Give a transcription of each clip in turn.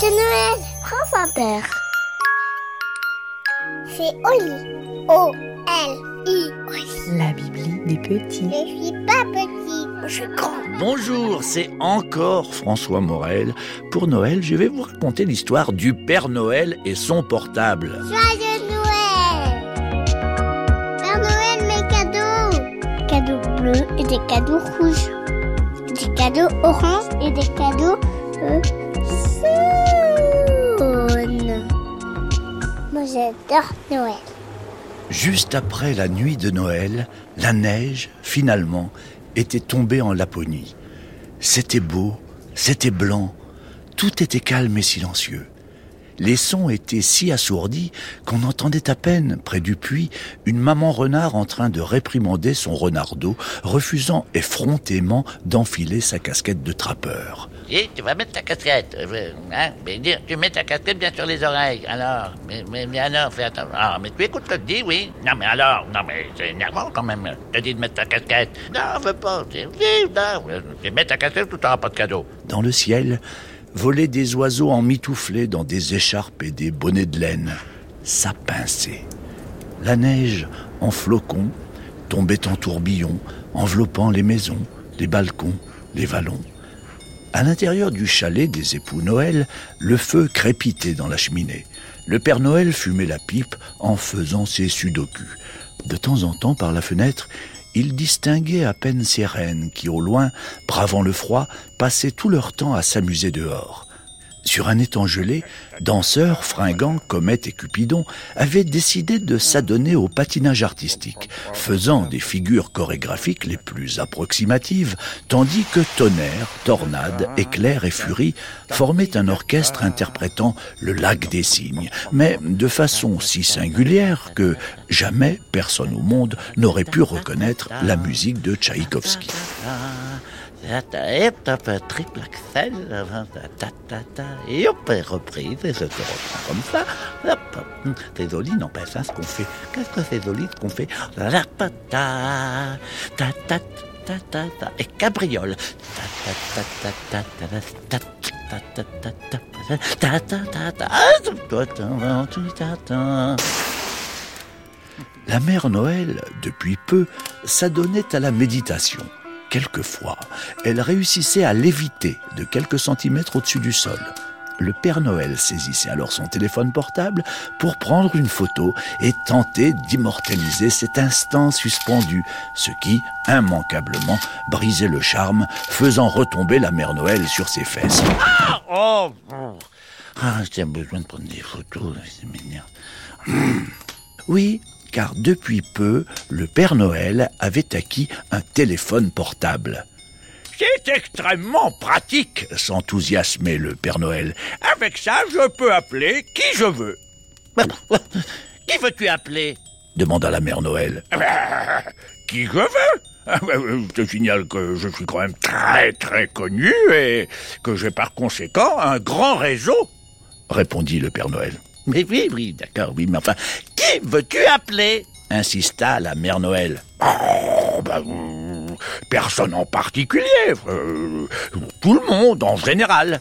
C'est Noël, France Inter. C'est Oli. O-L-I. La Bibli des petits. Je suis pas petit, je suis grand. Bonjour, c'est encore François Morel. Pour Noël, je vais vous raconter l'histoire du Père Noël et son portable. Joyeux Noël Père Noël, mes cadeaux Cadeaux bleus et des cadeaux rouges. Des cadeaux orange et des cadeaux euh, j'adore Noël. Juste après la nuit de Noël, la neige, finalement, était tombée en Laponie. C'était beau, c'était blanc, tout était calme et silencieux. Les sons étaient si assourdis qu'on entendait à peine, près du puits, une maman renard en train de réprimander son renardeau, refusant effrontément d'enfiler sa casquette de trappeur. Et tu vas mettre ta casquette. Hein, tu mets ta casquette bien sur les oreilles. Alors, mais, mais, alors, fais attention. Ah, mais tu écoutes ce que je dis, oui. Non, mais alors, non, mais c'est énervant quand même. Je te dis de mettre ta casquette. Non, veux pas. Non, tu mets ta casquette ou tu n'auras pas de cadeau. Dans le ciel, volaient des oiseaux emmitouflés dans des écharpes et des bonnets de laine. Ça pinçait. La neige, en flocons, tombait en tourbillons, enveloppant les maisons, les balcons, les vallons. À l'intérieur du chalet des époux Noël, le feu crépitait dans la cheminée. Le Père Noël fumait la pipe en faisant ses sudokus. De temps en temps, par la fenêtre, il distinguait à peine ses reines qui, au loin, bravant le froid, passaient tout leur temps à s'amuser dehors. Sur un étang gelé, danseurs, fringants, comètes et cupidons avaient décidé de s'adonner au patinage artistique, faisant des figures chorégraphiques les plus approximatives, tandis que tonnerre, tornade, éclair et furie formaient un orchestre interprétant le lac des cygnes, mais de façon si singulière que jamais personne au monde n'aurait pu reconnaître la musique de Tchaïkovski. Hop, triple axel, ta, ta, et hop, reprise, et je te reprends comme ça. Hop, hum, c'est joli, n'empêche, hein, ce qu'on fait. Qu'est-ce que c'est ce qu'on fait La, et cabriole. La mère Noël, depuis peu, s'adonnait à la méditation. Quelquefois, elle réussissait à léviter de quelques centimètres au-dessus du sol. Le Père Noël saisissait alors son téléphone portable pour prendre une photo et tenter d'immortaliser cet instant suspendu, ce qui, immanquablement, brisait le charme, faisant retomber la Mère Noël sur ses fesses. Oh, oh. Ah, j'ai besoin de prendre des photos, c'est mignon. Oui, car depuis peu, le Père Noël avait acquis un téléphone portable. C'est extrêmement pratique, s'enthousiasmait le Père Noël. Avec ça, je peux appeler qui je veux. Qui veux-tu appeler? demanda la Mère Noël. qui je veux? Je te signale que je suis quand même très très connu et que j'ai par conséquent un grand réseau, répondit le Père Noël. Mais oui, oui, d'accord, oui, mais enfin, qui veux-tu appeler? insista la Mère Noël. Oh, bah, personne en particulier, euh, tout le monde en général.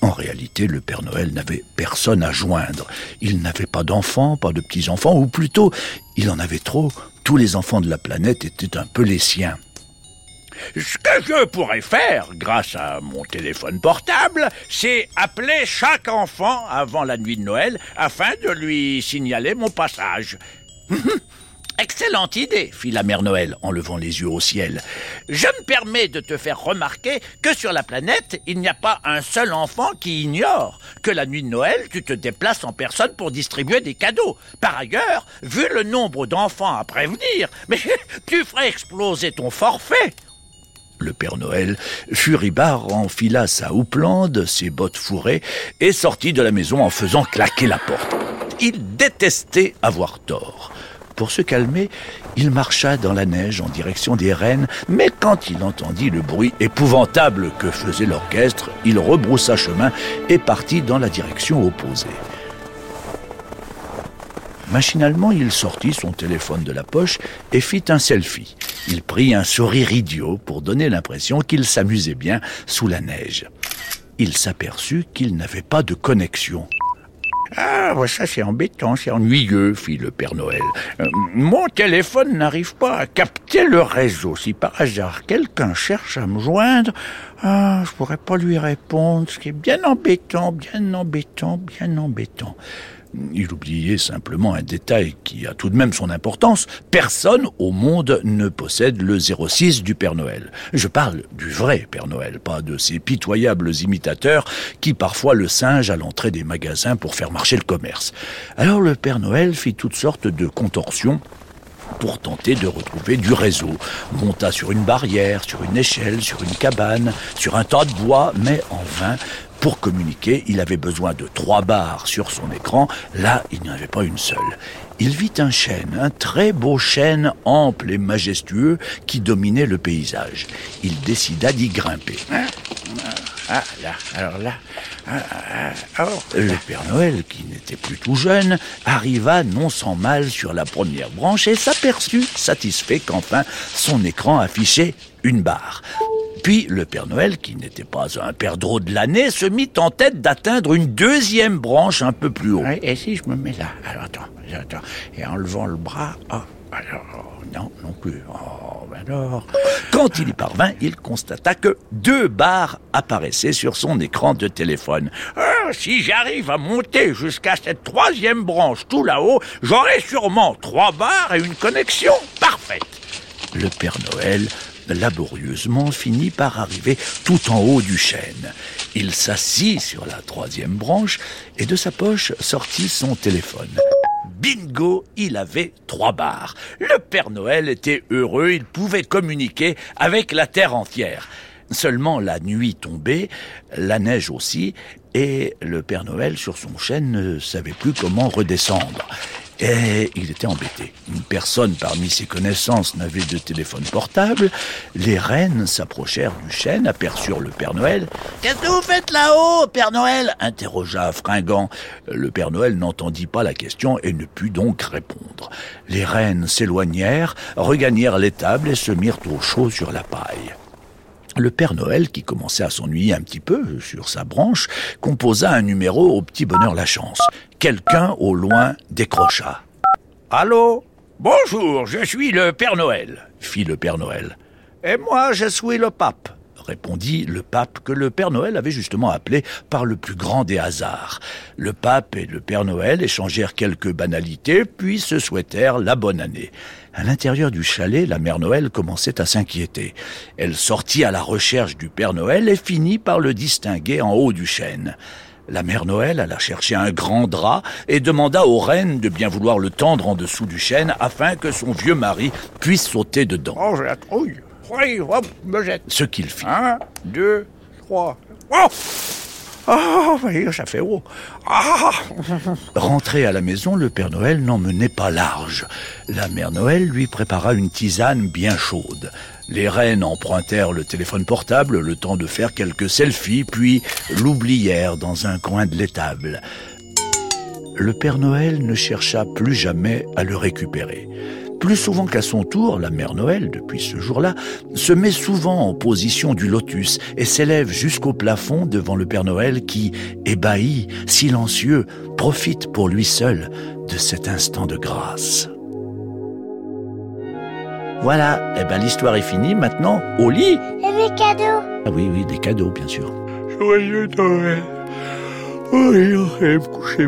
En réalité, le Père Noël n'avait personne à joindre. Il n'avait pas d'enfants, pas de petits-enfants, ou plutôt, il en avait trop. Tous les enfants de la planète étaient un peu les siens. Ce que je pourrais faire, grâce à mon téléphone portable, c'est appeler chaque enfant avant la nuit de Noël afin de lui signaler mon passage. Excellente idée, fit la mère Noël en levant les yeux au ciel. Je me permets de te faire remarquer que sur la planète, il n'y a pas un seul enfant qui ignore que la nuit de Noël, tu te déplaces en personne pour distribuer des cadeaux. Par ailleurs, vu le nombre d'enfants à prévenir, mais tu ferais exploser ton forfait. Le Père Noël, furibard, enfila sa houppelande, ses bottes fourrées, et sortit de la maison en faisant claquer la porte. Il détestait avoir tort. Pour se calmer, il marcha dans la neige en direction des rennes, mais quand il entendit le bruit épouvantable que faisait l'orchestre, il rebroussa chemin et partit dans la direction opposée. Machinalement, il sortit son téléphone de la poche et fit un selfie. Il prit un sourire idiot pour donner l'impression qu'il s'amusait bien sous la neige. il s'aperçut qu'il n'avait pas de connexion. Ah, ça c'est embêtant, c'est ennuyeux, fit le Père Noël. Euh, mon téléphone n'arrive pas à capter le réseau. Si par hasard quelqu'un cherche à me joindre, ah, je pourrais pas lui répondre, ce qui est bien embêtant, bien embêtant, bien embêtant. Il oubliait simplement un détail qui a tout de même son importance. Personne au monde ne possède le 06 du Père Noël. Je parle du vrai Père Noël, pas de ces pitoyables imitateurs qui parfois le singent à l'entrée des magasins pour faire marcher le commerce. Alors le Père Noël fit toutes sortes de contorsions pour tenter de retrouver du réseau. Monta sur une barrière, sur une échelle, sur une cabane, sur un tas de bois, mais en vain. Pour communiquer, il avait besoin de trois barres sur son écran. Là, il n'y en avait pas une seule. Il vit un chêne, un très beau chêne ample et majestueux qui dominait le paysage. Il décida d'y grimper. Ah, là, alors là, ah, ah, oh. le Père Noël, qui n'était plus tout jeune, arriva non sans mal sur la première branche et s'aperçut, satisfait qu'enfin son écran affichait une barre. Puis le Père Noël, qui n'était pas un perdreau de l'année, se mit en tête d'atteindre une deuxième branche un peu plus haut. et si je me mets là? Alors attends, attends. Et en levant le bras, oh, alors, non, non plus. Oh, ben alors. Quand il y parvint, il constata que deux barres apparaissaient sur son écran de téléphone. Ah, si j'arrive à monter jusqu'à cette troisième branche tout là-haut, j'aurai sûrement trois barres et une connexion parfaite. Le Père Noël laborieusement finit par arriver tout en haut du chêne. Il s'assit sur la troisième branche et de sa poche sortit son téléphone. Bingo, il avait trois barres. Le Père Noël était heureux, il pouvait communiquer avec la terre entière. Seulement la nuit tombait, la neige aussi, et le Père Noël sur son chêne ne savait plus comment redescendre. Et il était embêté. Personne parmi ses connaissances n'avait de téléphone portable. Les reines s'approchèrent du chêne, aperçurent le Père Noël. Qu'est-ce que vous faites là-haut, Père Noël? interrogea Fringant. Le Père Noël n'entendit pas la question et ne put donc répondre. Les reines s'éloignèrent, regagnèrent l'étable et se mirent au chaud sur la paille. Le Père Noël, qui commençait à s'ennuyer un petit peu sur sa branche, composa un numéro au petit bonheur la chance. Quelqu'un au loin décrocha. Allô? Bonjour, je suis le Père Noël, fit le Père Noël. Et moi, je suis le pape, répondit le pape que le Père Noël avait justement appelé par le plus grand des hasards. Le pape et le Père Noël échangèrent quelques banalités, puis se souhaitèrent la bonne année. À l'intérieur du chalet, la mère Noël commençait à s'inquiéter. Elle sortit à la recherche du Père Noël et finit par le distinguer en haut du chêne. La mère Noël alla chercher un grand drap et demanda aux reines de bien vouloir le tendre en dessous du chêne afin que son vieux mari puisse sauter dedans. Oh, la trouille. Oui, hop, me jette. Ce qu'il fit. Un, deux, trois. Oh ah, ça fait haut. Ah Rentré à la maison, le Père Noël n'en menait pas large. La Mère Noël lui prépara une tisane bien chaude. Les reines empruntèrent le téléphone portable le temps de faire quelques selfies, puis l'oublièrent dans un coin de l'étable. Le Père Noël ne chercha plus jamais à le récupérer. Plus souvent qu'à son tour, la mère Noël, depuis ce jour-là, se met souvent en position du lotus et s'élève jusqu'au plafond devant le Père Noël qui, ébahi, silencieux, profite pour lui seul de cet instant de grâce. Voilà, eh ben l'histoire est finie, maintenant, au lit Et des cadeaux Ah oui, oui, des cadeaux, bien sûr. Joyeux Noël. Oh, il me coucher,